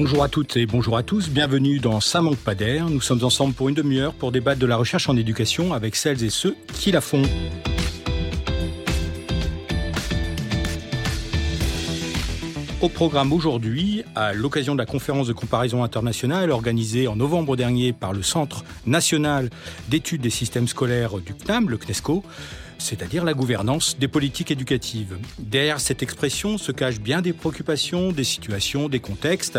Bonjour à toutes et bonjour à tous, bienvenue dans Ça manque pas. Nous sommes ensemble pour une demi-heure pour débattre de la recherche en éducation avec celles et ceux qui la font. Au programme aujourd'hui, à l'occasion de la conférence de comparaison internationale organisée en novembre dernier par le Centre national d'études des systèmes scolaires du CNAM, le CNESCO, c'est-à-dire la gouvernance des politiques éducatives. Derrière cette expression se cachent bien des préoccupations, des situations, des contextes,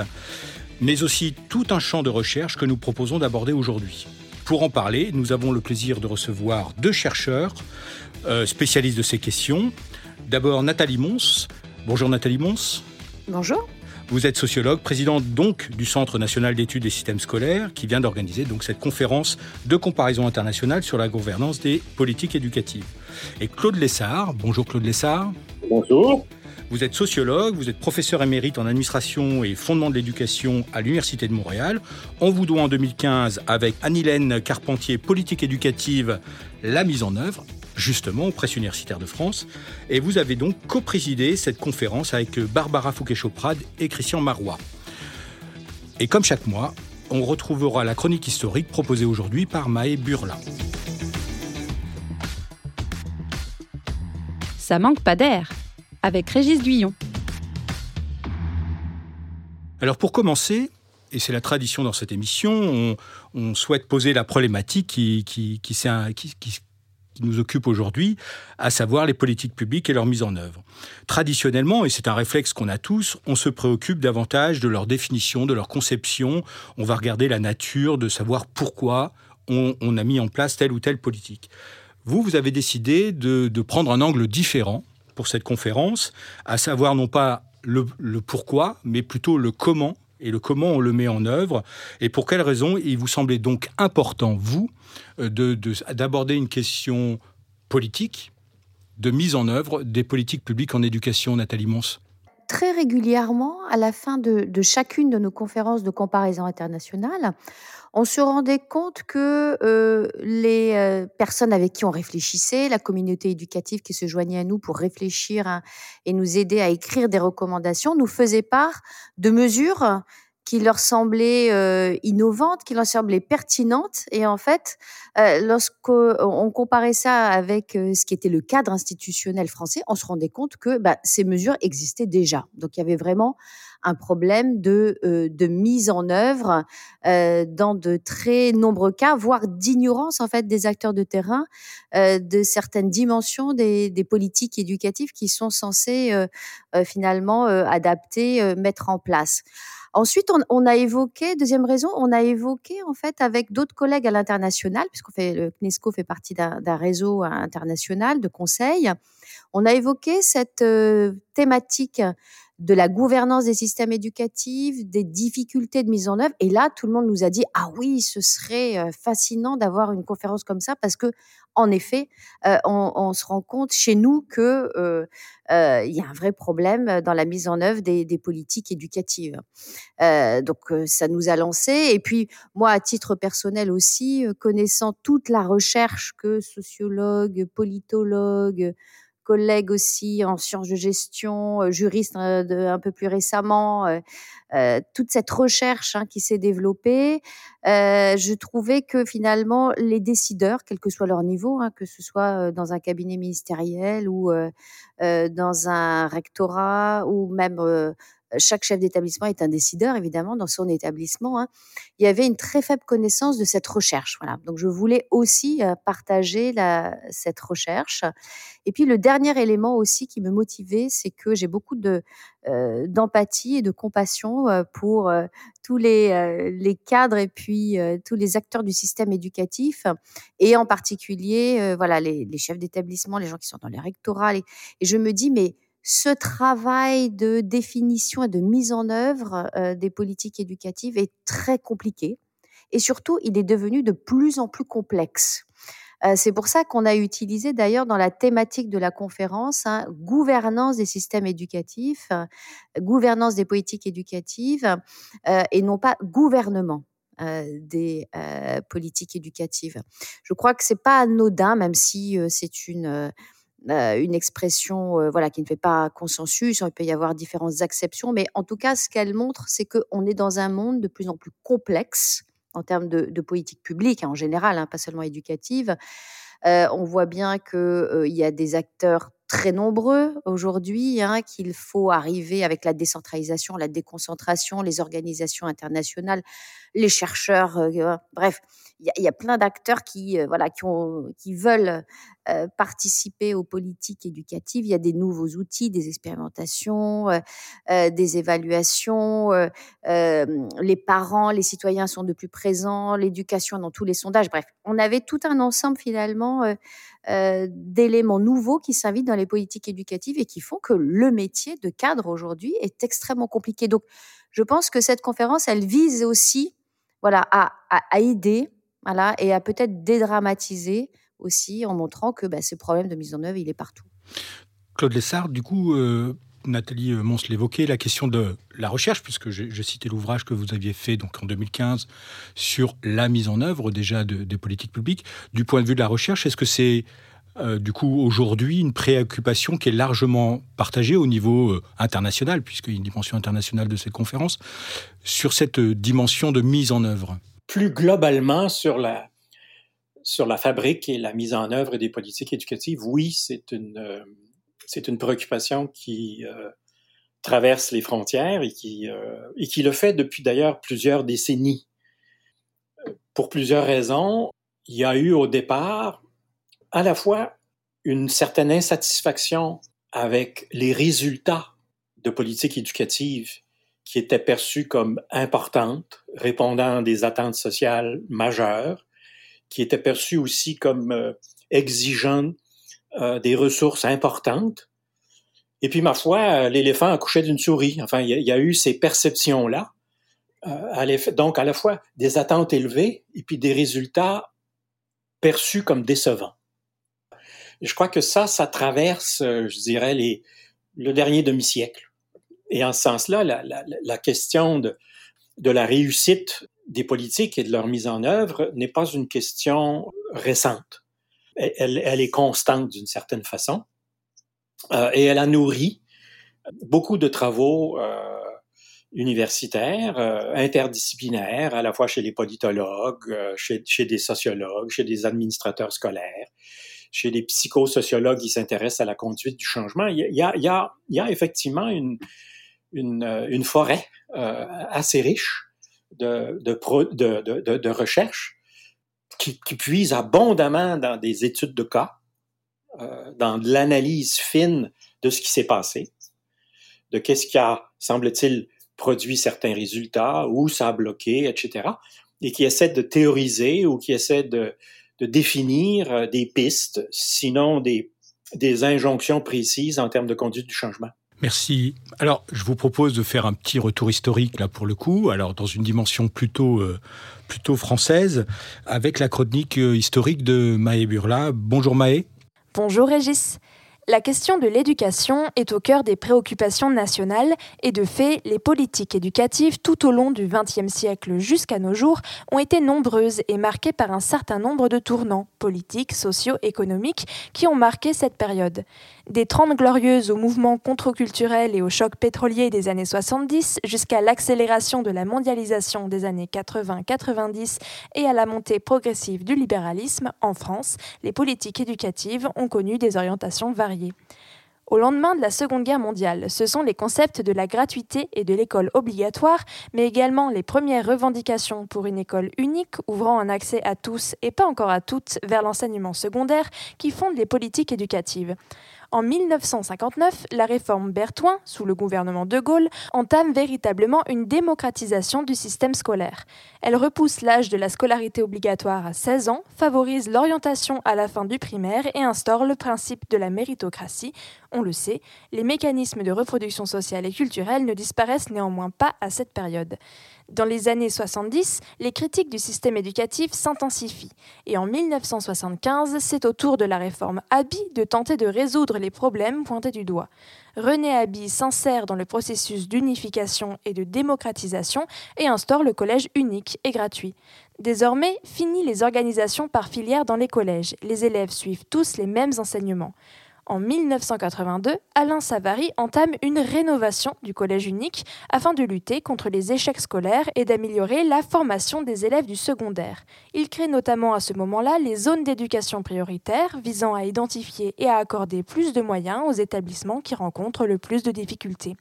mais aussi tout un champ de recherche que nous proposons d'aborder aujourd'hui. Pour en parler, nous avons le plaisir de recevoir deux chercheurs euh, spécialistes de ces questions. D'abord Nathalie Mons. Bonjour Nathalie Mons. Bonjour. Vous êtes sociologue, présidente donc du Centre national d'études des systèmes scolaires, qui vient d'organiser donc cette conférence de comparaison internationale sur la gouvernance des politiques éducatives. Et Claude Lessard. Bonjour Claude Lessard. Bonjour. Vous êtes sociologue, vous êtes professeur émérite en administration et fondement de l'éducation à l'Université de Montréal. On vous doit en 2015 avec Anne-Hélène Carpentier, politique éducative, la mise en œuvre justement aux presses universitaires de France. Et vous avez donc co-présidé cette conférence avec Barbara Fouquet-Choprade et Christian Marois. Et comme chaque mois, on retrouvera la chronique historique proposée aujourd'hui par Maë Burla. Ça manque pas d'air avec Régis Duillon. Alors pour commencer, et c'est la tradition dans cette émission, on, souhaite poser la problématique qui, nous occupe aujourd'hui, à savoir les politiques publiques et leur mise en œuvre. Traditionnellement, et c'est un réflexe qu'on a tous, on se préoccupe davantage de leur définition, de leur conception. On va regarder la nature, de savoir pourquoi on, a mis en place telle ou telle politique. Vous, vous avez décidé de, prendre un angle différent pour cette conférence, à savoir non pas le, pourquoi, mais plutôt le comment. Et le comment on le met en œuvre. Et pour quelles raisons il vous semblait donc important, vous, euh, d'aborder une question politique de mise en œuvre des politiques publiques en éducation, Nathalie Mons? Très régulièrement, à la fin de, chacune de nos conférences de comparaison internationale, on se rendait compte que euh, les euh, personnes avec qui on réfléchissait, la communauté éducative qui se joignait à nous pour réfléchir et nous aider à écrire des recommandations, nous faisaient part de mesures qui leur semblaient euh, innovantes, qui leur semblaient pertinentes. Et en fait, euh, lorsqu'on comparait ça avec ce qui était le cadre institutionnel français, on se rendait compte que bah, ces mesures existaient déjà. Donc il y avait vraiment un problème de, euh, de mise en œuvre euh, dans de très nombreux cas, voire d'ignorance en fait des acteurs de terrain euh, de certaines dimensions des, des, politiques éducatives qui sont censées finalement adapter, mettre en place. Ensuite, on, a évoqué, deuxième raison, on a évoqué en fait avec d'autres collègues à l'international, puisqu'on fait le CNESCO fait partie d'un réseau international de conseils. On a évoqué cette thématique de la gouvernance des systèmes éducatifs, des difficultés de mise en œuvre. Et là, tout le monde nous a dit ah oui, ce serait euh, fascinant d'avoir une conférence comme ça parce que en effet, euh, on, se rend compte chez nous que euh, il y a un vrai problème dans la mise en œuvre des, politiques éducatives. donc ça nous a lancé. Et puis moi, à titre personnel aussi, connaissant toute la recherche que sociologues, politologues collègues aussi en sciences de gestion, euh, juristes euh, un peu plus récemment, euh, toute cette recherche hein, qui s'est développée, je trouvais que finalement les décideurs, quel que soit leur niveau, hein, que ce soit dans un cabinet ministériel ou dans un rectorat ou même chaque chef d'établissement est un décideur, évidemment, dans son établissement. Hein. Il y avait une très faible connaissance de cette recherche. Voilà. Donc, je voulais aussi euh, partager la, cette recherche. Et puis, le dernier élément aussi qui me motivait, c'est que j'ai beaucoup de euh, d'empathie et de compassion euh, pour tous les, les cadres et puis tous les acteurs du système éducatif, et en particulier, voilà, les, les chefs d'établissement, les gens qui sont dans les rectorats. et je me dis, mais ce travail de définition et de mise en œuvre euh, des politiques éducatives est très compliqué et surtout il est devenu de plus en plus complexe. Euh, c'est pour ça qu'on a utilisé d'ailleurs dans la thématique de la conférence hein, gouvernance des systèmes éducatifs, gouvernance des politiques éducatives euh, et non pas gouvernement des politiques éducatives. Je crois que c'est pas anodin, même si c'est une une expression voilà qui ne fait pas consensus. Il peut y avoir différentes acceptions, mais en tout cas, ce qu'elle montre, c'est qu'on est dans un monde de plus en plus complexe en termes de, politique publique hein, en général, hein, pas seulement éducative. on voit bien qu'il y a des acteurs très nombreux aujourd'hui, hein, qu'il faut arriver avec la décentralisation, la déconcentration, les organisations internationales, les chercheurs, bref, il y, a plein d'acteurs qui, euh, voilà, qui, ont, qui veulent euh, participer aux politiques éducatives. Il y a des nouveaux outils, des expérimentations, euh, des évaluations. les parents, les citoyens sont de plus présents, l'éducation dans tous les sondages. Bref, on avait tout un ensemble finalement d'éléments nouveaux qui s'invitent dans les politiques éducatives et qui font que le métier de cadre aujourd'hui est extrêmement compliqué. Donc, je pense que cette conférence, elle vise aussi voilà, à, à aider voilà, et à peut-être dédramatiser aussi en montrant que bah, ce problème de mise en œuvre, il est partout. Claude Lessard, du coup, euh, Nathalie euh, Mons l'évoquait, la question de la recherche, puisque j'ai cité l'ouvrage que vous aviez fait donc en 2015 sur la mise en œuvre déjà des politiques publiques. Du point de vue de la recherche, est-ce que c'est euh, du coup aujourd'hui une préoccupation qui est largement partagée au niveau international, puisqu'il y a une dimension internationale de cette conférence, sur cette dimension de mise en œuvre? Plus globalement sur la, sur la fabrique et la mise en œuvre des politiques éducatives, oui, c'est une, euh, une préoccupation qui euh, traverse les frontières et qui, euh, et qui le fait depuis d'ailleurs plusieurs décennies. Pour plusieurs raisons, il y a eu au départ à la fois une certaine insatisfaction avec les résultats de politiques éducatives qui était perçue comme importante, répondant à des attentes sociales majeures, qui était perçue aussi comme euh, exigeant euh, des ressources importantes. Et puis, ma foi, l'éléphant accouchait d'une souris. Enfin, il y, a eu ces perceptions-là. Euh, donc, à la fois des attentes élevées et puis des résultats perçus comme décevants. je crois que ça, ça traverse, je dirais, le dernier demi-siècle. Et en ce sens-là, la, question de, la réussite des politiques et de leur mise en œuvre n'est pas une question récente. Elle, est constante d'une certaine façon euh, et elle a nourri beaucoup de travaux euh, universitaires, euh, interdisciplinaires, à la fois chez les politologues, chez, des sociologues, chez des administrateurs scolaires, chez des psychosociologues qui s'intéressent à la conduite du changement. Il y a effectivement une, une, euh, une forêt euh, assez riche de, de, de, de, recherche qui, qui, puise abondamment dans des études de cas, euh, dans l'analyse fine de ce qui s'est passé, de qu'est-ce qui a, semble-t-il, produit certains résultats, où ça a bloqué, etc., et qui essaie de théoriser ou qui essaie de, de définir des pistes, sinon des, des injonctions précises en termes de conduite du changement. Merci. Alors, je vous propose de faire un petit retour historique là pour le coup, alors dans une dimension plutôt euh, plutôt française, avec la chronique euh, historique de Maë Burla. Bonjour Maë. Bonjour Régis. La question de l'éducation est au cœur des préoccupations nationales et de fait, les politiques éducatives tout au long du XXe siècle jusqu'à nos jours ont été nombreuses et marquées par un certain nombre de tournants politiques, sociaux, économiques qui ont marqué cette période. Des Trente Glorieuses au mouvement contre-culturel et au choc pétrolier des années 70 jusqu'à l'accélération de la mondialisation des années 80-90 et à la montée progressive du libéralisme en France, les politiques éducatives ont connu des orientations variées. Au lendemain de la Seconde Guerre mondiale, ce sont les concepts de la gratuité et de l'école obligatoire, mais également les premières revendications pour une école unique ouvrant un accès à tous et pas encore à toutes vers l'enseignement secondaire qui fondent les politiques éducatives. En 1959, la réforme Bertoin, sous le gouvernement de Gaulle, entame véritablement une démocratisation du système scolaire. Elle repousse l'âge de la scolarité obligatoire à 16 ans, favorise l'orientation à la fin du primaire et instaure le principe de la méritocratie. On le sait, les mécanismes de reproduction sociale et culturelle ne disparaissent néanmoins pas à cette période. Dans les années 70, les critiques du système éducatif s'intensifient et en 1975, c'est au tour de la réforme Abi de tenter de résoudre les problèmes pointés du doigt. René Abi s'insère dans le processus d'unification et de démocratisation et instaure le collège unique et gratuit. Désormais, fini les organisations par filière dans les collèges. Les élèves suivent tous les mêmes enseignements. En 1982, Alain Savary entame une rénovation du collège unique afin de lutter contre les échecs scolaires et d'améliorer la formation des élèves du secondaire. Il crée notamment à ce moment-là les zones d'éducation prioritaire visant à identifier et à accorder plus de moyens aux établissements qui rencontrent le plus de difficultés.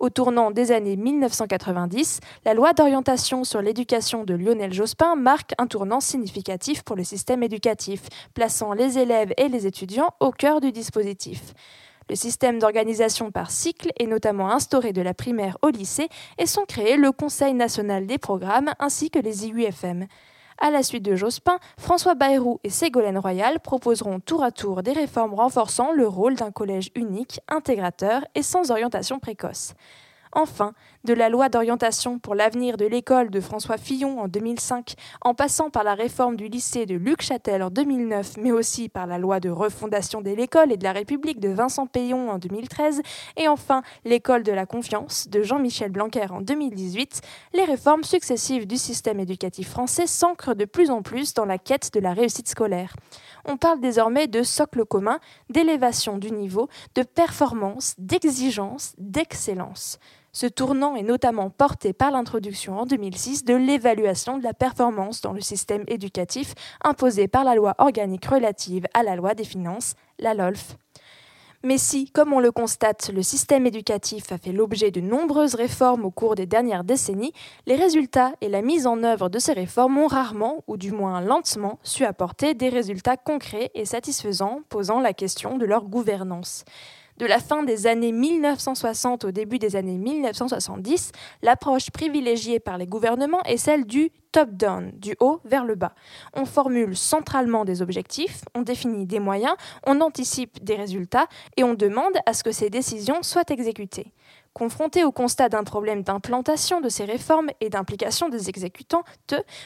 Au tournant des années 1990, la loi d'orientation sur l'éducation de Lionel Jospin marque un tournant significatif pour le système éducatif, plaçant les élèves et les étudiants au cœur du dispositif. Le système d'organisation par cycle est notamment instauré de la primaire au lycée et sont créés le Conseil national des programmes ainsi que les IUFM. À la suite de Jospin, François Bayrou et Ségolène Royal proposeront tour à tour des réformes renforçant le rôle d'un collège unique, intégrateur et sans orientation précoce. Enfin, de la loi d'orientation pour l'avenir de l'école de François Fillon en 2005, en passant par la réforme du lycée de Luc Châtel en 2009, mais aussi par la loi de refondation de l'école et de la République de Vincent Payon en 2013, et enfin l'école de la confiance de Jean-Michel Blanquer en 2018, les réformes successives du système éducatif français s'ancrent de plus en plus dans la quête de la réussite scolaire. On parle désormais de socle commun, d'élévation du niveau, de performance, d'exigence, d'excellence. Ce tournant est notamment porté par l'introduction en 2006 de l'évaluation de la performance dans le système éducatif imposée par la loi organique relative à la loi des finances, la LOLF. Mais si, comme on le constate, le système éducatif a fait l'objet de nombreuses réformes au cours des dernières décennies, les résultats et la mise en œuvre de ces réformes ont rarement, ou du moins lentement, su apporter des résultats concrets et satisfaisants, posant la question de leur gouvernance. De la fin des années 1960 au début des années 1970, l'approche privilégiée par les gouvernements est celle du top-down, du haut vers le bas. On formule centralement des objectifs, on définit des moyens, on anticipe des résultats et on demande à ce que ces décisions soient exécutées. Confrontés au constat d'un problème d'implantation de ces réformes et d'implication des exécutants,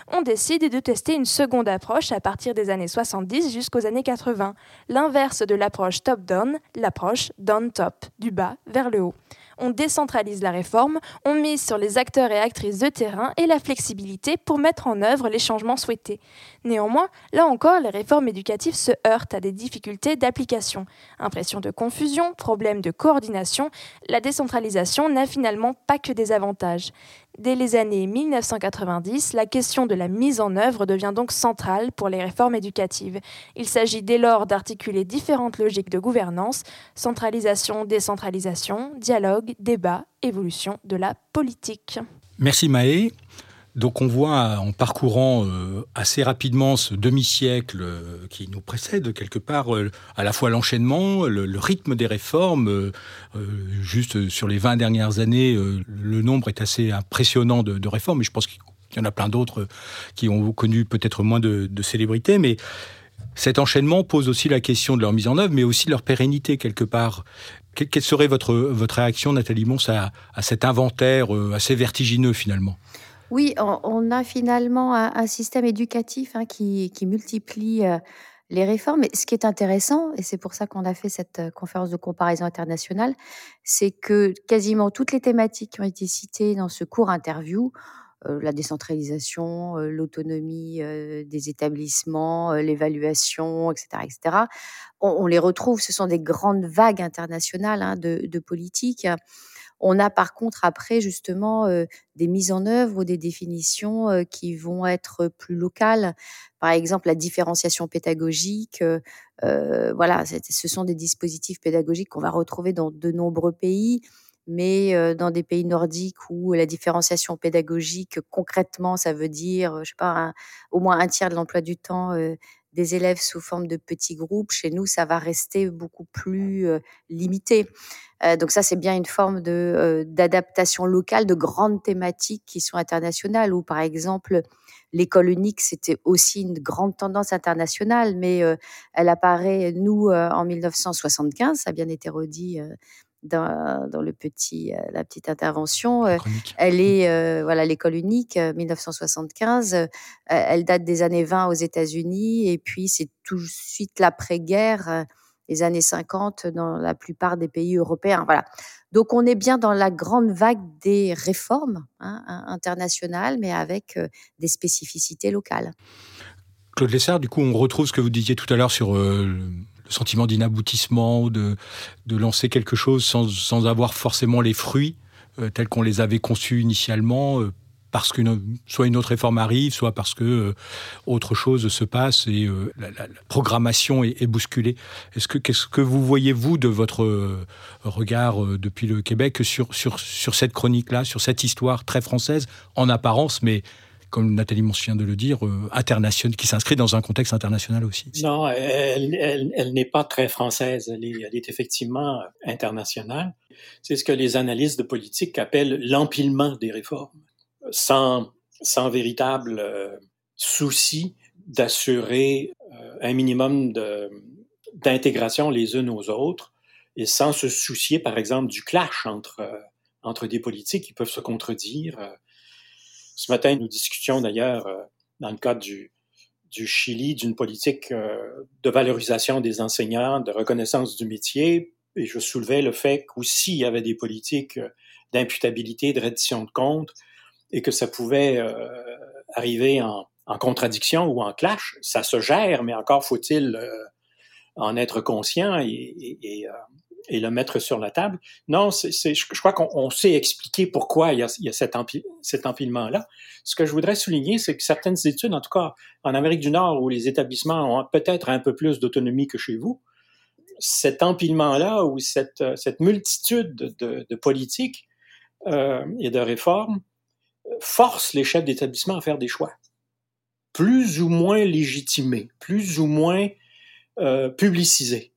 on décide de tester une seconde approche à partir des années 70 jusqu'aux années 80, l'inverse de l'approche top-down, l'approche down-top, du bas vers le haut on décentralise la réforme, on mise sur les acteurs et actrices de terrain et la flexibilité pour mettre en œuvre les changements souhaités. Néanmoins, là encore, les réformes éducatives se heurtent à des difficultés d'application. Impression de confusion, problèmes de coordination, la décentralisation n'a finalement pas que des avantages. Dès les années 1990, la question de la mise en œuvre devient donc centrale pour les réformes éducatives. Il s'agit dès lors d'articuler différentes logiques de gouvernance, centralisation, décentralisation, dialogue, débat, évolution de la politique. Merci Maë. Donc on voit en parcourant euh, assez rapidement ce demi-siècle euh, qui nous précède quelque part euh, à la fois l'enchaînement, le, rythme des réformes. juste sur les 20 dernières années, le nombre est assez impressionnant de, réformes, et je pense qu'il y en a plein d'autres qui ont connu peut-être moins de, de célébrité, mais cet enchaînement pose aussi la question de leur mise en œuvre, mais aussi leur pérennité quelque part. Quelle serait votre, votre réaction, Nathalie Mons, à cet inventaire assez vertigineux finalement? Oui, on, a finalement un, système éducatif hein, qui, multiplie euh, les réformes. ce qui est intéressant, et c'est pour ça qu'on a fait cette euh, conférence de comparaison internationale, c'est que quasiment toutes les thématiques qui ont été citées dans ce court interview, euh, la décentralisation, l'autonomie des établissements, l'évaluation, etc., etc., on, les retrouve. Ce sont des grandes vagues internationales hein, de politique. On a par contre après justement des mises en œuvre ou des définitions qui vont être plus locales. Par exemple, la différenciation pédagogique. voilà, ce sont des dispositifs pédagogiques qu'on va retrouver dans de nombreux pays mais dans des pays nordiques où la différenciation pédagogique, concrètement, ça veut dire, je sais pas, au moins un tiers de l'emploi du temps des élèves sous forme de petits groupes, chez nous, ça va rester beaucoup plus limité. donc ça, c'est bien une forme de d'adaptation locale de grandes thématiques qui sont internationales. Ou par exemple, l'école unique, c'était aussi une grande tendance internationale, mais elle apparaît nous en 1975. Ça a bien été redit dans, dans, le petit, euh, la petite intervention. Euh, elle est, euh, voilà, l'école unique, 1975. elle date des années 20 aux États-Unis et puis c'est tout de suite l'après-guerre, les années 50 dans la plupart des pays européens. Voilà. Donc on est bien dans la grande vague des réformes hein, internationales, mais avec des spécificités locales. Claude Lessard, du coup, on retrouve ce que vous disiez tout à l'heure sur sentiment d'inaboutissement, de, de lancer quelque chose sans, sans avoir forcément les fruits tels qu'on les avait conçus initialement parce que soit une autre réforme arrive, soit parce que euh, autre chose se passe et euh, la, programmation est, bousculée. Est-ce que qu'est-ce que vous voyez vous de votre euh, regard depuis le Québec sur sur sur cette chronique-là, sur cette histoire très française en apparence, mais comme Nathalie vient de le dire, internationale, qui s'inscrit dans un contexte international aussi. Non, elle, n'est pas très française, elle est, effectivement internationale. C'est ce que les analystes de politique appellent l'empilement des réformes sans, sans véritable euh, souci d'assurer euh, un minimum d'intégration les unes aux autres et sans se soucier, par exemple, du clash entre, euh, entre des politiques qui peuvent se contredire. Ce matin, nous discutions d'ailleurs, dans le cadre du, du Chili, d'une politique de valorisation des enseignants, de reconnaissance du métier, et je soulevais le fait qu'aussi il y avait des politiques d'imputabilité, de reddition de comptes, et que ça pouvait euh, arriver en, en, contradiction ou en clash, ça se gère, mais encore faut-il euh, en être conscient et, et, et, euh, et, le mettre sur la table. Non, c'est, je, crois qu'on sait expliquer pourquoi il y a, il y a cet, cet empilement-là. Ce que je voudrais souligner, c'est que certaines études, en tout cas en Amérique du Nord, où les établissements ont peut-être un peu plus d'autonomie que chez vous, cet empilement-là ou cette, cette multitude de, de politiques euh, et de réformes force les chefs d'établissement à faire des choix, plus ou moins légitimés, plus ou moins euh, publicisés.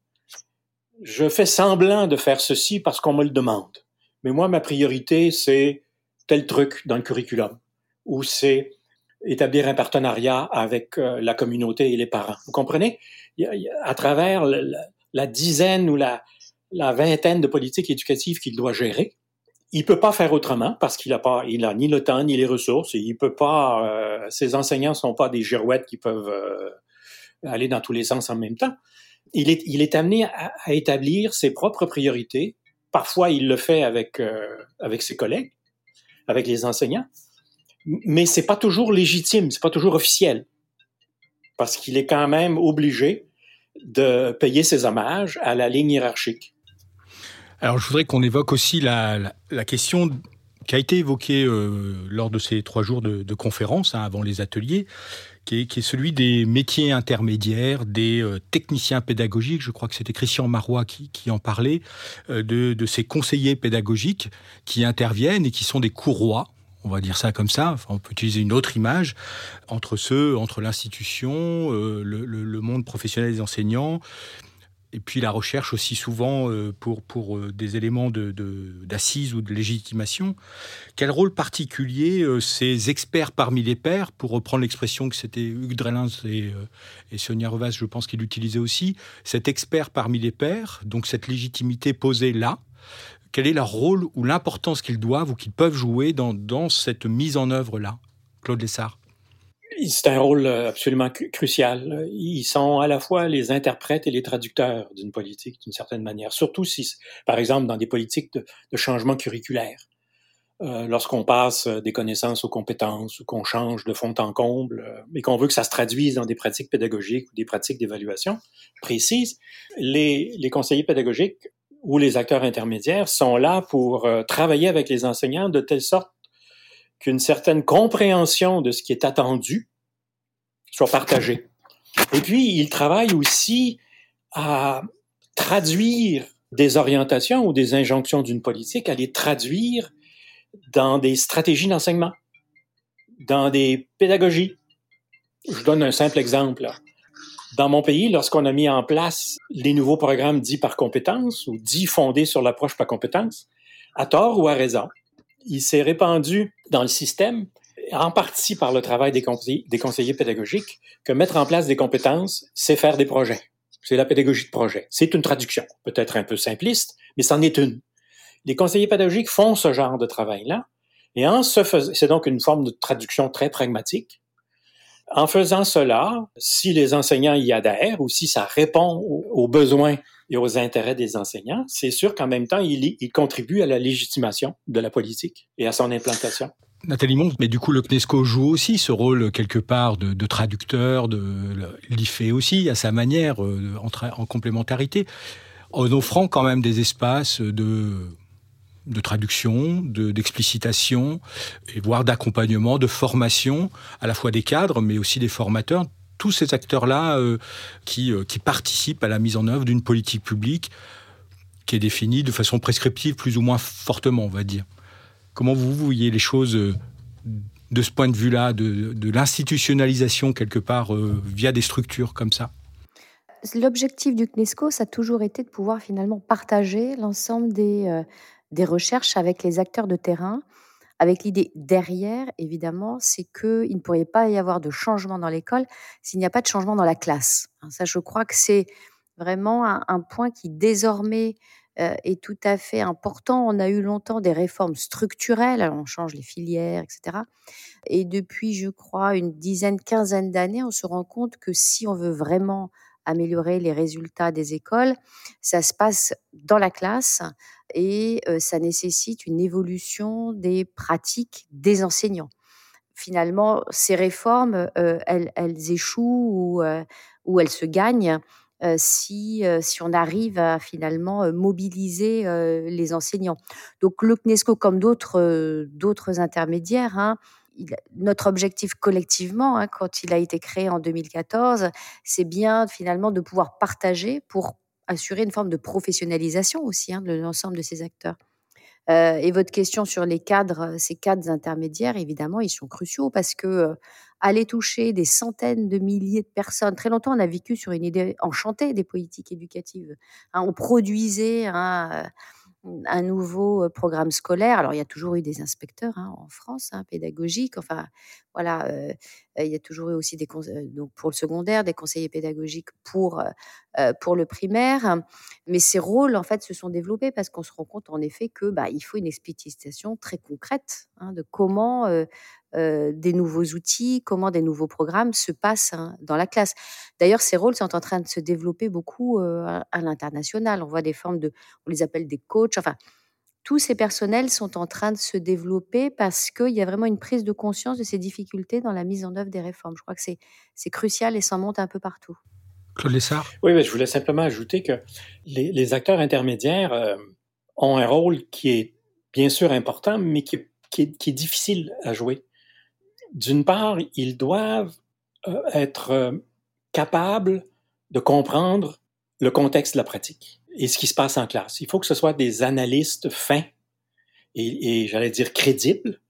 Je fais semblant de faire ceci parce qu'on me le demande. Mais moi, ma priorité, c'est tel truc dans le curriculum, ou c'est établir un partenariat avec euh, la communauté et les parents. Vous comprenez? à travers la, dizaine ou la, vingtaine de politiques éducatives qu'il doit gérer, il peut pas faire autrement parce qu'il a pas, il a ni le temps ni les ressources et il peut pas. Euh, ses enseignants sont pas des girouettes qui peuvent euh, aller dans tous les sens en même temps. Il est, amené à, établir ses propres priorités. Parfois, il le fait avec euh, avec ses collègues, avec les enseignants, mais c'est pas toujours légitime, c'est pas toujours officiel parce qu'il est quand même obligé de payer ses hommages à la ligne hiérarchique. Alors je voudrais qu'on évoque aussi la, question qui a été évoquée euh, lors de ces trois jours de, conférence, hein, avant les ateliers, qui est, celui des métiers intermédiaires, des euh, techniciens pédagogiques. Je crois que c'était Christian Marois qui, en parlait, euh, de, ces conseillers pédagogiques qui interviennent et qui sont des courroies on va dire ça comme ça, on peut utiliser une autre image, entre ceux, entre l'institution, le, monde professionnel des enseignants, et puis la recherche aussi souvent euh, pour, pour euh, des éléments d'assises de, ou de légitimation. Quel rôle particulier euh, ces experts parmi les pairs, pour reprendre l'expression que c'était Hugues Drellins et, Sonia Revas, je pense qu'il utilisait aussi, cet expert parmi les pairs, donc cette légitimité posée là, quel est leur rôle ou l'importance qu'ils doivent ou qu'ils peuvent jouer dans, dans cette mise en œuvre-là Claude Lessard? C'est un rôle euh, absolument crucial. Ils sont à la fois les interprètes et les traducteurs d'une politique, d'une certaine manière. Surtout si, par exemple, dans des politiques de, changement curriculaire, euh, lorsqu'on passe des connaissances aux compétences ou qu'on change de fond en comble, euh, et qu'on veut que ça se traduise dans des pratiques pédagogiques ou des pratiques d'évaluation précises, les conseillers pédagogiques ou les acteurs intermédiaires sont là pour travailler avec les enseignants de telle sorte qu'une certaine compréhension de ce qui est attendu soit partagée. Et puis, il travaille aussi à traduire des orientations ou des injonctions d'une politique, à les traduire dans des stratégies d'enseignement, dans des pédagogies. Je donne un simple exemple. Dans mon pays, lorsqu'on a mis en place les nouveaux programmes dits par compétence ou dits fondés sur l'approche par compétence, à tort ou à raison, il s'est répandu dans le système, en partie par le travail des conseillers, pédagogiques, que mettre en place des compétences, c'est faire des projets. C'est la pédagogie de projet. C'est une traduction, peut-être un peu simpliste, mais c'en est une. Les conseillers pédagogiques font ce genre de travail-là, et en se faisant, c'est donc une forme de traduction très pragmatique. En faisant cela, si les enseignants y adhèrent ou si ça répond aux besoins et aux intérêts des enseignants, c'est sûr qu'en même temps, il, il, contribue à la légitimation de la politique et à son implantation. Nathalie Mont, mais du coup, le CNESCO joue aussi ce rôle quelque part de, traducteur, de l'IFE aussi, à sa manière, euh, en, complémentarité, en offrant quand même des espaces de, traduction, d'explicitation, voire d'accompagnement, de formation, à la fois des cadres, mais aussi des formateurs, tous ces acteurs-là euh, qui, euh, qui participent à la mise en œuvre d'une politique publique qui est définie de façon prescriptive, plus ou moins fortement, on va dire. Comment vous voyez les choses euh, de ce point de vue-là, de, l'institutionnalisation quelque part via des structures comme ça? L'objectif du CNESCO, ça a toujours été de pouvoir finalement partager l'ensemble des recherches avec les acteurs de terrain, avec l'idée derrière, évidemment, c'est qu'il ne pourrait pas y avoir de changement dans l'école s'il n'y a pas de changement dans la classe. Ça, je crois que c'est vraiment un point qui désormais euh, est tout à fait important. On a eu longtemps des réformes structurelles, on change les filières, etc. Et depuis, je crois, une dizaine, quinzaine d'années, on se rend compte que si on veut vraiment améliorer les résultats des écoles, ça se passe dans la classe et euh, ça nécessite une évolution des pratiques des enseignants. Finalement, ces réformes, euh, elles, échouent ou, ou elles se gagnent si, si on arrive à finalement mobiliser les enseignants. Donc le CNESCO, comme d'autres d'autres intermédiaires, hein, notre objectif collectivement, hein, quand il a été créé en 2014, c'est bien finalement de pouvoir partager pour assurer une forme de professionnalisation aussi hein, de l'ensemble de ces acteurs. et votre question sur les cadres, ces cadres intermédiaires, évidemment, ils sont cruciaux parce que aller toucher des centaines de milliers de personnes. Très longtemps, on a vécu sur une idée enchantée des politiques éducatives. Hein, on produisait un, un, nouveau programme scolaire. Alors, il y a toujours eu des inspecteurs hein, en France, hein, pédagogiques. Enfin, voilà, il y a toujours eu aussi des donc pour le secondaire, des conseillers pédagogiques pour pour le primaire. Mais ces rôles, en fait, se sont développés parce qu'on se rend compte, en effet, que bah, il faut une explicitation très concrète de comment des nouveaux outils, comment des nouveaux programmes se passent hein, dans la classe. D'ailleurs, ces rôles sont en train de se développer beaucoup à, l'international. On voit des formes de, on les appelle des coachs. Enfin, tous ces personnels sont en train de se développer parce qu'il y a vraiment une prise de conscience de ces difficultés dans la mise en œuvre des réformes. Je crois que c'est crucial et ça monte un peu partout. Claude Lessard? Oui, mais je voulais simplement ajouter que les, acteurs intermédiaires ont un rôle qui est bien sûr important, mais qui, qui est difficile à jouer d'une part, ils doivent euh, être euh, capables de comprendre le contexte de la pratique et ce qui se passe en classe. Il faut que ce soit des analystes fins et, j'allais dire crédibles.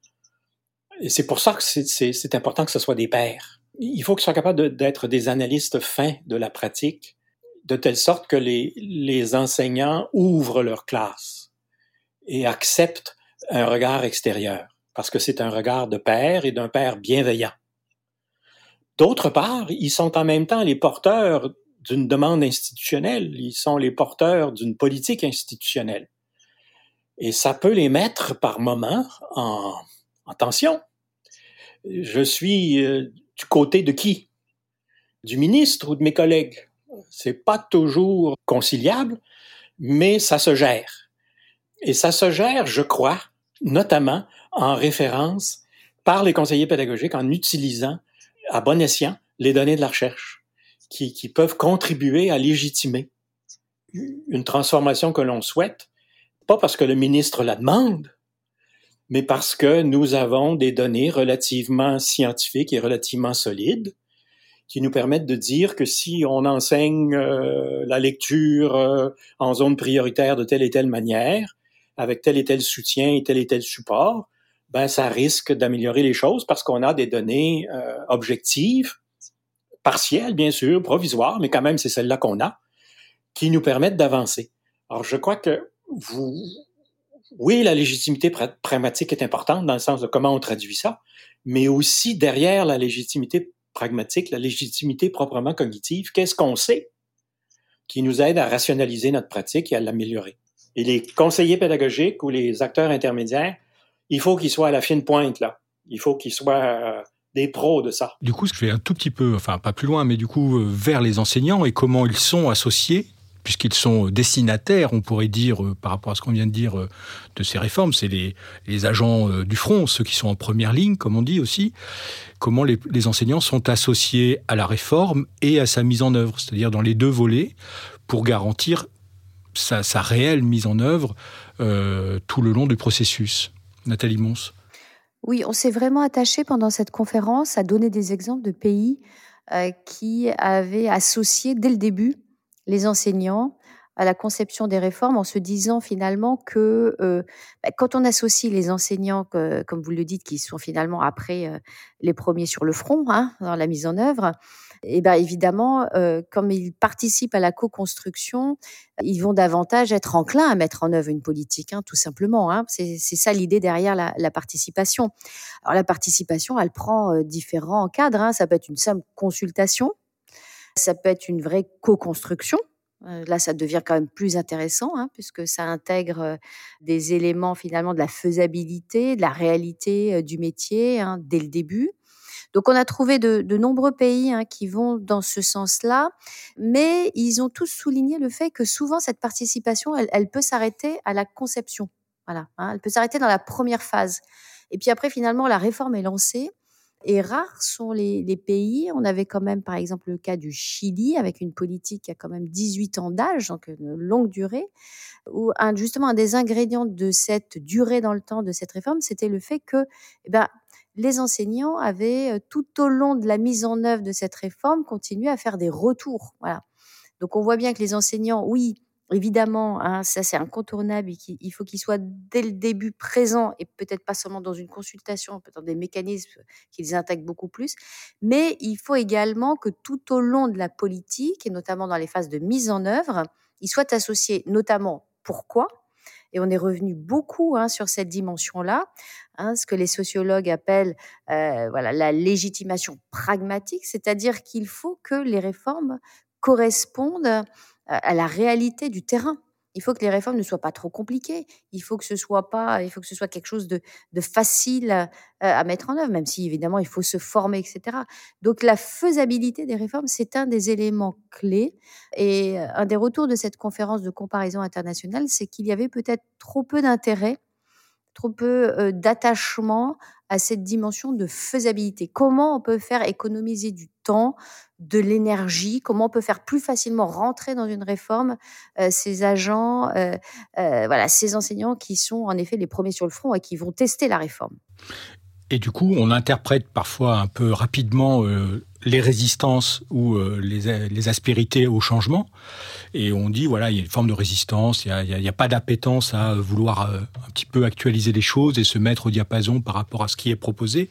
Et c'est pour ça que c'est important que ce soit des pairs. Il faut qu'ils soient capables d'être des analystes fins de la pratique, de telle sorte que les, les enseignants ouvrent leur classe et acceptent un regard extérieur parce que c'est un regard de père et d'un père bienveillant. D'autre part, ils sont en même temps les porteurs d'une demande institutionnelle, ils sont les porteurs d'une politique institutionnelle. Et ça peut les mettre par moments en, tension. Je suis euh, du côté de qui? Du ministre ou de mes collègues? C'est pas toujours conciliable, mais ça se gère. Et ça se gère, je crois, notamment en référence par les conseillers pédagogiques en utilisant à bon escient les données de la recherche qui, qui peuvent contribuer à légitimer une transformation que l'on souhaite, pas parce que le ministre la demande, mais parce que nous avons des données relativement scientifiques et relativement solides qui nous permettent de dire que si on enseigne euh, la lecture euh, en zone prioritaire de telle et telle manière, avec tel et tel soutien et tel et tel support, ben ça risque d'améliorer les choses parce qu'on a des données euh, objectives, partielles bien sûr, provisoires, mais quand même c'est celles-là qu'on a, qui nous permettent d'avancer. Alors je crois que vous, oui, la légitimité pragmatique est importante dans le sens de comment on traduit ça, mais aussi derrière la légitimité pragmatique, la légitimité proprement cognitive, qu'est-ce qu'on sait qui nous aide à rationaliser notre pratique et à l'améliorer? Et les conseillers pédagogiques ou les acteurs intermédiaires il faut qu'ils soient à la fine pointe, là. Il faut qu'ils soient euh, des pros de ça. Du coup, je vais un tout petit peu, enfin pas plus loin, mais du coup, euh, vers les enseignants et comment ils sont associés puisqu'ils sont destinataires, on pourrait dire, euh, par rapport à ce qu'on vient de dire euh, de ces réformes, c'est les, agents euh, du front, ceux qui sont en première ligne, comme on dit aussi, comment les, enseignants sont associés à la réforme et à sa mise en œuvre, c'est-à-dire dans les deux volets, pour garantir sa, sa réelle mise en œuvre euh, tout le long du processus. Nathalie Mons. Oui, on s'est vraiment attaché pendant cette conférence à donner des exemples de pays euh, qui avaient associé dès le début les enseignants à la conception des réformes en se disant finalement que euh, bah, quand on associe les enseignants, comme vous le dites, qui sont finalement après euh, les premiers sur le front hein, dans la mise en œuvre, et bien évidemment, euh, comme ils participent à la co-construction, ils vont davantage être enclins à mettre en œuvre une politique, hein, tout simplement. Hein. C'est ça l'idée derrière la, participation. Alors la participation, elle prend euh, différents cadres. Hein. Ça peut être une simple consultation, ça peut être une vraie co-construction. Euh, là, ça devient quand même plus intéressant, puisque ça intègre des éléments finalement de la faisabilité, de la réalité du métier dès le début. Donc on a trouvé de, de nombreux pays hein, qui vont dans ce sens-là, mais ils ont tous souligné le fait que souvent cette participation, elle, elle peut s'arrêter à la conception. Voilà, hein, elle peut s'arrêter dans la première phase. Et puis après, finalement, la réforme est lancée. Et rares sont les, pays. On avait quand même, par exemple, le cas du Chili, avec une politique qui a quand même 18 ans d'âge, donc une longue durée, où justement un des ingrédients de cette durée dans le temps de cette réforme, c'était le fait que eh ben, les enseignants avaient, euh, tout au long de la mise en œuvre de cette réforme, continué à faire des retours. Voilà. Donc on voit bien que les enseignants, oui, évidemment, hein, ça c'est incontournable, il faut qu'ils soient dès le début présents et peut-être pas seulement dans une consultation, peut-être dans des mécanismes qu'ils intègrent beaucoup plus, mais il faut également que tout au long de la politique, et notamment dans les phases de mise en œuvre, ils soient associés notamment pourquoi? Et on est revenu beaucoup hein, sur cette dimension-là, hein, ce que les sociologues appellent euh, voilà, la légitimation pragmatique, c'est-à-dire qu'il faut que les réformes correspondent à la réalité du terrain. Il faut que les réformes ne soient pas trop compliquées. Il faut que ce soit pas, il faut que ce soit quelque chose de, facile à, à, mettre en œuvre, même si évidemment il faut se former, etc. Donc la faisabilité des réformes, c'est un des éléments clés. Et euh, un des retours de cette conférence de comparaison internationale, c'est qu'il y avait peut-être trop peu d'intérêt, trop peu euh, d'attachement à cette dimension de faisabilité. Comment on peut faire économiser du temps, de l'énergie, comment on peut faire plus facilement rentrer dans une réforme euh, ces agents, euh, voilà, ces enseignants qui sont en effet les premiers sur le front et qui vont tester la réforme? Et du coup, on interprète parfois un peu rapidement euh, les résistances ou euh, les, aspérités au changement. Et on dit, voilà, il y a une forme de résistance, il n'y a, pas d'appétence à vouloir euh, un petit peu actualiser les choses et se mettre au diapason par rapport à ce qui est proposé,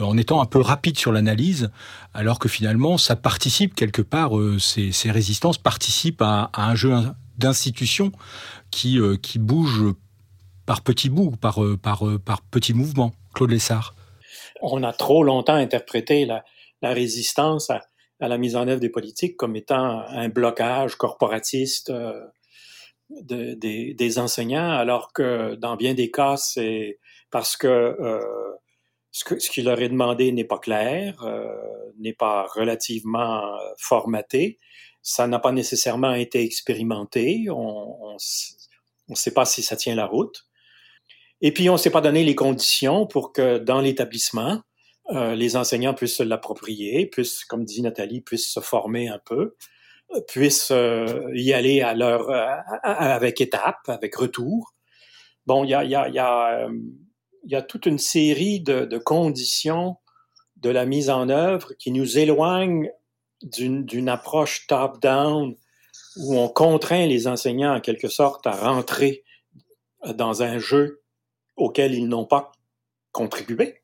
en étant un peu rapide sur l'analyse, alors que finalement, ça participe quelque part, ces, ces, résistances participent à, à un jeu d'institutions qui, qui bouge par petits bouts, par, par, par petits mouvements. On a trop longtemps interprété la, résistance à, la mise en œuvre des politiques comme étant un blocage corporatiste euh, de, des, enseignants, alors que dans bien des cas, c'est parce que euh, ce qui leur est demandé n'est pas clair, euh, n'est pas relativement formaté, ça n'a pas nécessairement été expérimenté, on ne sait pas si ça tient la route. Et puis, on s'est pas donné les conditions pour que dans l'établissement, euh, les enseignants puissent se l'approprier, puissent, comme dit Nathalie, puissent se former un peu, puissent euh, y aller à leur, euh, avec étapes, avec retour. Bon, il y a, y, a, y, a, euh, y a toute une série de, de, conditions de la mise en œuvre qui nous éloignent d'une approche top-down où on contraint les enseignants en quelque sorte à rentrer dans un jeu auxquels ils n'ont pas contribué.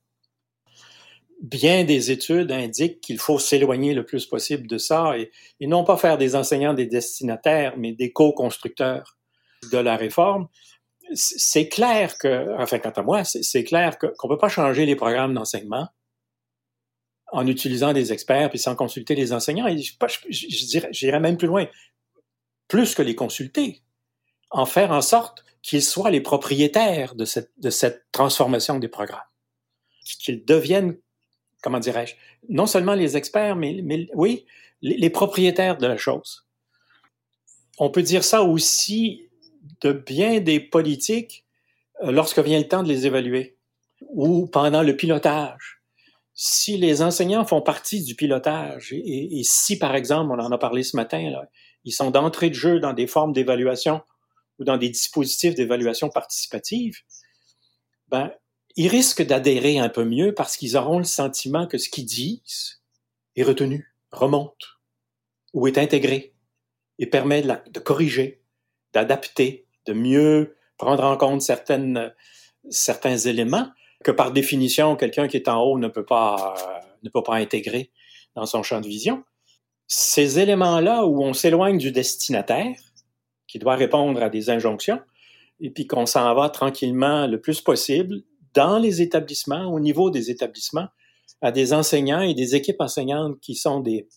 Bien des études indiquent qu'il faut s'éloigner le plus possible de ça et, non pas faire des enseignants des destinataires, mais des co-constructeurs de la réforme. C'est clair que, enfin, quant à moi, c'est clair qu'on ne peut pas changer les programmes d'enseignement en utilisant des experts puis sans consulter les enseignants. Et je, dirais, même plus loin, plus que les consulter, en faire en sorte qu'ils soient les propriétaires de cette, de cette transformation des programmes. Qu'ils deviennent, comment dirais-je, non seulement les experts, mais, mais oui, les, propriétaires de la chose. on peut dire ça aussi de bien des politiques euh, lorsque vient le temps de les évaluer ou pendant le pilotage. Si les enseignants font partie du pilotage et, si, par exemple, on en a parlé ce matin, là, ils sont d'entrée de jeu dans des formes d'évaluation ou dans des dispositifs d'évaluation participative, ben, ils risquent d'adhérer un peu mieux parce qu'ils auront le sentiment que ce qu'ils disent est retenu, remonte ou est intégré et permet de, corriger, d'adapter, de mieux prendre en compte certains éléments que par définition, quelqu'un qui est en haut ne peut pas, ne peut pas intégrer dans son champ de vision. Ces éléments-là où on s'éloigne du destinataire, qui doit répondre à des injonctions, et puis qu'on s'en va tranquillement le plus possible dans les établissements, au niveau des établissements, à des enseignants et des équipes enseignantes qui sont des,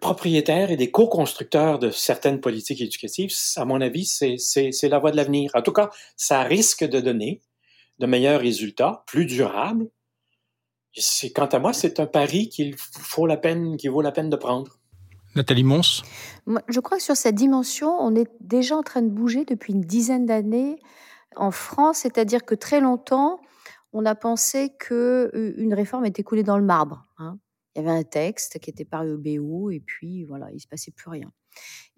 propriétaires et des co-constructeurs de certaines politiques éducatives, à mon avis, c'est la voie de l'avenir. En tout cas, ça risque de donner de meilleurs résultats, plus durables. Quant à moi, c'est un pari qu'il faut la peine, qui vaut la peine de prendre. Nathalie Mons Je crois que sur cette dimension, on est déjà en train de bouger depuis une dizaine d'années en France, c'est-à-dire que très longtemps, on a pensé qu'une réforme était coulée dans le marbre. Hein. Il y avait un texte qui était paru au BO et puis voilà, il se passait plus rien.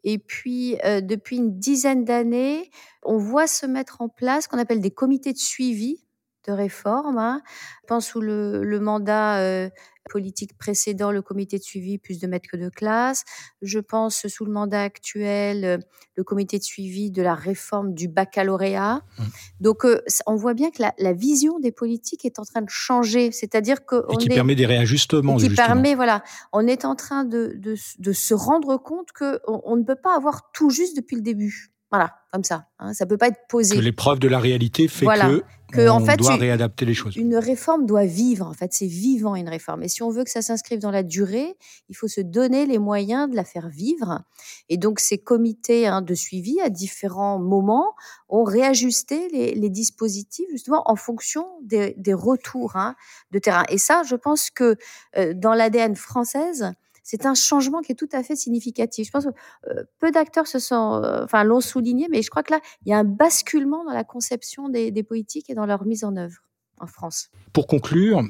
Et puis, depuis une dizaine d'années, on voit se mettre en place ce qu'on appelle des comités de suivi de réforme. Hein. Je pense sous le, le mandat politique précédent, le comité de suivi, plus de maîtres que de classe. Je pense sous le mandat actuel, euh, le comité de suivi de la réforme du baccalauréat. Mmh. Donc, euh, on voit bien que la, vision des politiques est en train de changer. C'est-à-dire que et qui permet des réajustements. Qui permet, voilà, on est en train de, de, de se rendre compte que on ne peut pas avoir tout juste depuis le début. Voilà, comme ça. Hein, ça peut pas être posé. Que l'épreuve de la réalité fait que, que on en fait, doit réadapter les choses. Une réforme doit vivre. En fait, c'est vivant une réforme. Et si on veut que ça s'inscrive dans la durée, il faut se donner les moyens de la faire vivre. Et donc, ces comités hein, de suivi à différents moments ont réajusté les, les dispositifs justement en fonction des, des retours hein, de terrain. Et ça, je pense que euh, dans l'ADN française, c'est un changement qui est tout à fait significatif. Je pense que euh, peu d'acteurs se sont, euh, enfin, l'ont souligné, mais je crois que là, il y a un basculement dans la conception des, politiques et dans leur mise en œuvre en France. Pour conclure,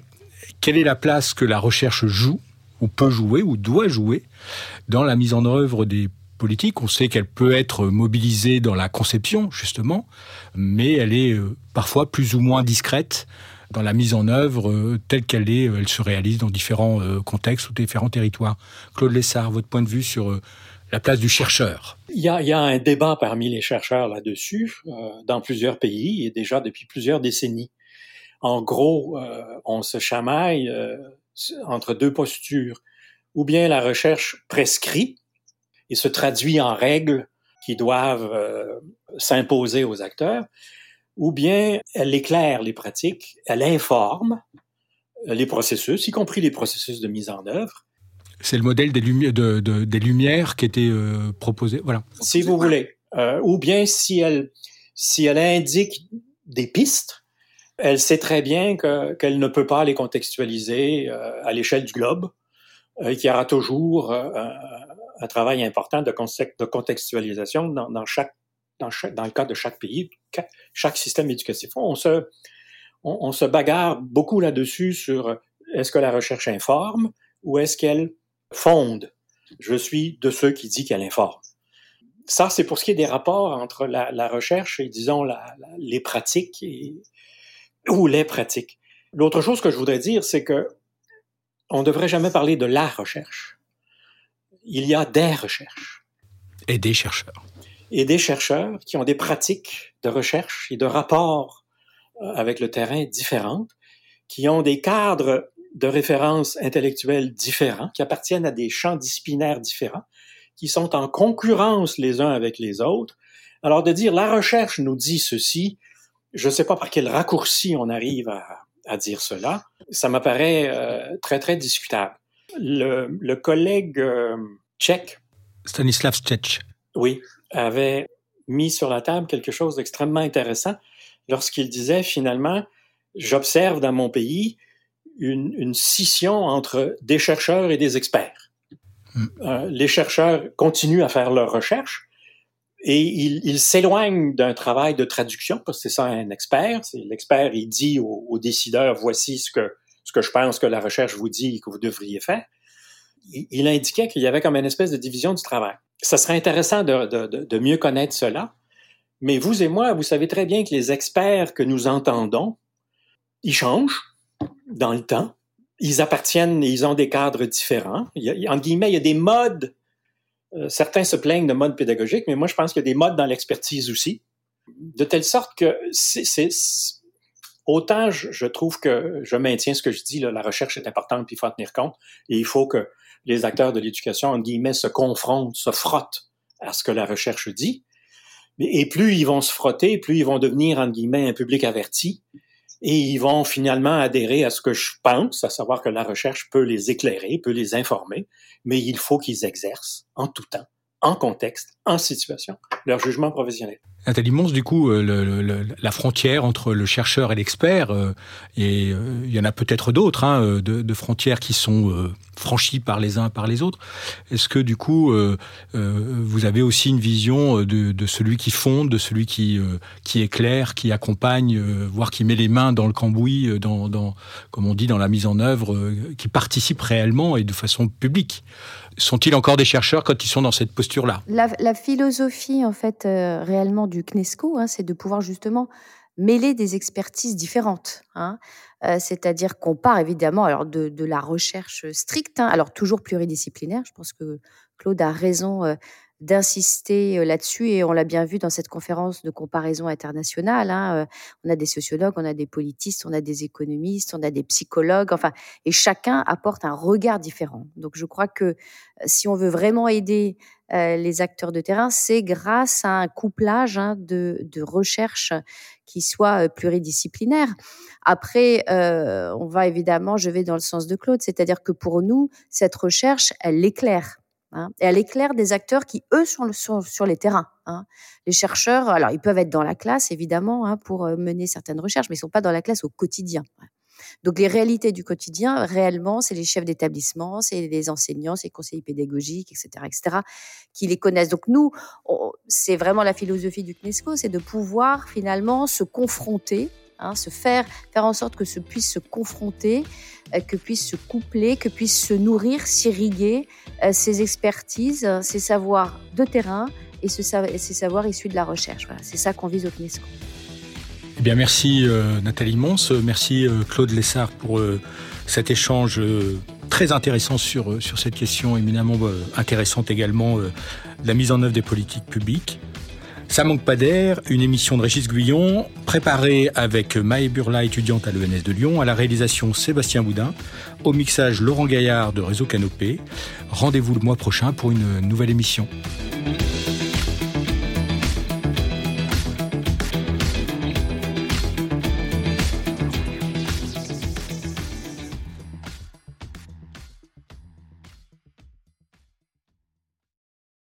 quelle est la place que la recherche joue, ou peut jouer, ou doit jouer, dans la mise en œuvre des politiques? On sait qu'elle peut être mobilisée dans la conception, justement, mais elle est euh, parfois plus ou moins discrète dans la mise en œuvre euh, telle qu'elle est, euh, elle se réalise dans différents euh, contextes ou différents territoires. Claude Lessard, votre point de vue sur la place du chercheur? Il y, a, il y a un débat parmi les chercheurs là-dessus dans plusieurs pays et déjà depuis plusieurs décennies. En gros, on se chamaille entre deux postures. Ou bien la recherche prescrit et se traduit en règles qui doivent s'imposer aux acteurs, ou bien elle éclaire les pratiques, elle informe les processus, y compris les processus de mise en œuvre. C'est le modèle des, des lumières qui était euh, proposé. Voilà. Si vous voulez. Euh, ou bien si elle, si elle indique des pistes, elle sait très bien qu'elle ne peut pas les contextualiser euh, à l'échelle du globe, et qu'il y aura toujours un travail important de, de contextualisation dans, dans chaque dans, le cas de chaque pays, chaque système éducatif. On se, bagarre beaucoup là-dessus sur est-ce que la recherche informe ou est-ce qu'elle fonde? Je suis de ceux qui disent qu'elle informe. Ça, c'est pour ce qui est des rapports entre la, recherche et, disons, les pratiques ou les pratiques. L'autre chose que je voudrais dire, c'est que on ne devrait jamais parler de la recherche. Il y a des recherches. Et des chercheurs et des chercheurs qui ont des pratiques de recherche et de rapport euh, avec le terrain différentes, qui ont des cadres de référence intellectuels différents, qui appartiennent à des champs disciplinaires différents, qui sont en concurrence les uns avec les autres. Alors de dire la recherche nous dit ceci, je ne sais pas par quel raccourci on arrive à, à dire cela, ça m'apparaît euh, très très discutable. Le, le collègue euh, tchèque, Stanislav Tchèque, oui, avait mis sur la table quelque chose d'extrêmement intéressant lorsqu'il disait finalement, j'observe dans mon pays une, scission entre des chercheurs et des experts. Mm. Euh, les chercheurs continuent à faire leurs recherches et ils s'éloignent d'un travail de traduction parce que c'est ça un expert. L'expert, il dit aux, décideurs, voici ce que, ce que je pense que la recherche vous dit et que vous devriez faire. Il, indiquait qu'il y avait comme une espèce de division du travail. Ça serait intéressant de, mieux connaître cela. Mais vous et moi, vous savez très bien que les experts que nous entendons, ils changent dans le temps ils appartiennent, ils ont des cadres différents. En guillemets, il y a des modes. Euh, certains se plaignent de modes pédagogiques, mais moi, je pense qu'il y a des modes dans l'expertise aussi. De telle sorte que autant je, trouve que je maintiens ce que je dis, la recherche est importante, puis il faut en tenir compte, et il faut que les acteurs de l'éducation, en guillemets, se confrontent, se frottent à ce que la recherche dit. Et plus ils vont se frotter, plus ils vont devenir, en guillemets, un public averti, et ils vont finalement adhérer à ce que je pense, à savoir que la recherche peut les éclairer, peut les informer, mais il faut qu'ils exercent en tout temps, en contexte, en situation, leur jugement professionnel. Nathalie Mons, du coup, euh, la frontière entre le chercheur et l'expert, euh, et euh, il y en a peut-être d'autres, hein, de, frontières qui sont franchies par les uns par les autres. Est-ce que, du coup, vous avez aussi une vision de, celui qui fonde, de celui qui, qui éclaire, qui accompagne, voire qui met les mains dans le cambouis, dans, dans, comme on dit, dans la mise en œuvre, qui participe réellement et de façon publique? Sont-ils encore des chercheurs quand ils sont dans cette posture-là? La, philosophie, en fait, euh, réellement du CNESCO, hein, c'est de pouvoir justement mêler des expertises différentes. Hein. Euh, c'est-à-dire qu'on part évidemment alors de, la recherche stricte, hein, alors toujours pluridisciplinaire. Je pense que Claude a raison euh, d'insister euh, là-dessus et on l'a bien vu dans cette conférence de comparaison internationale. Hein, euh, on a des sociologues, on a des politistes, on a des économistes, on a des psychologues, enfin, et chacun apporte un regard différent. Donc je crois que euh, si on veut vraiment aider les acteurs de terrain, c'est grâce à un couplage hein, de, de, recherche qui soit pluridisciplinaire. Après, on va évidemment, je vais dans le sens de Claude, c'est-à-dire que pour nous, cette recherche, elle éclaire Hein, et elle éclaire des acteurs qui, eux, sont sur, les terrains. Hein. Les chercheurs, alors ils peuvent être dans la classe, évidemment, hein, pour euh, mener certaines recherches, mais ils ne sont pas dans la classe au quotidien. Donc les réalités du quotidien, réellement, c'est les chefs d'établissement, c'est les enseignants, c'est les conseillers pédagogiques, etc., etc., qui les connaissent. Donc nous, c'est vraiment la philosophie du CNESCO, c'est de pouvoir finalement se confronter Hein, se faire, faire en sorte que ce puisse se confronter, euh, que puisse se coupler, que puisse se nourrir, s'irriguer euh, ces expertises, ces savoirs de terrain et ce, ces savoirs issus de la recherche. Voilà, c'est ça qu'on vise au CNESCO. Eh bien, merci euh, Nathalie Mons, merci Claude Lessard pour cet échange très intéressant sur, sur cette question éminemment intéressante également, la mise en œuvre des politiques publiques. Ça manque pas d'air, une émission de Régis Guyon, préparée avec Maë Burla, étudiante à l'ENS de Lyon, à la réalisation Sébastien Boudin, au mixage Laurent Gaillard de Réseau Canopé. Rendez-vous le mois prochain pour une nouvelle émission.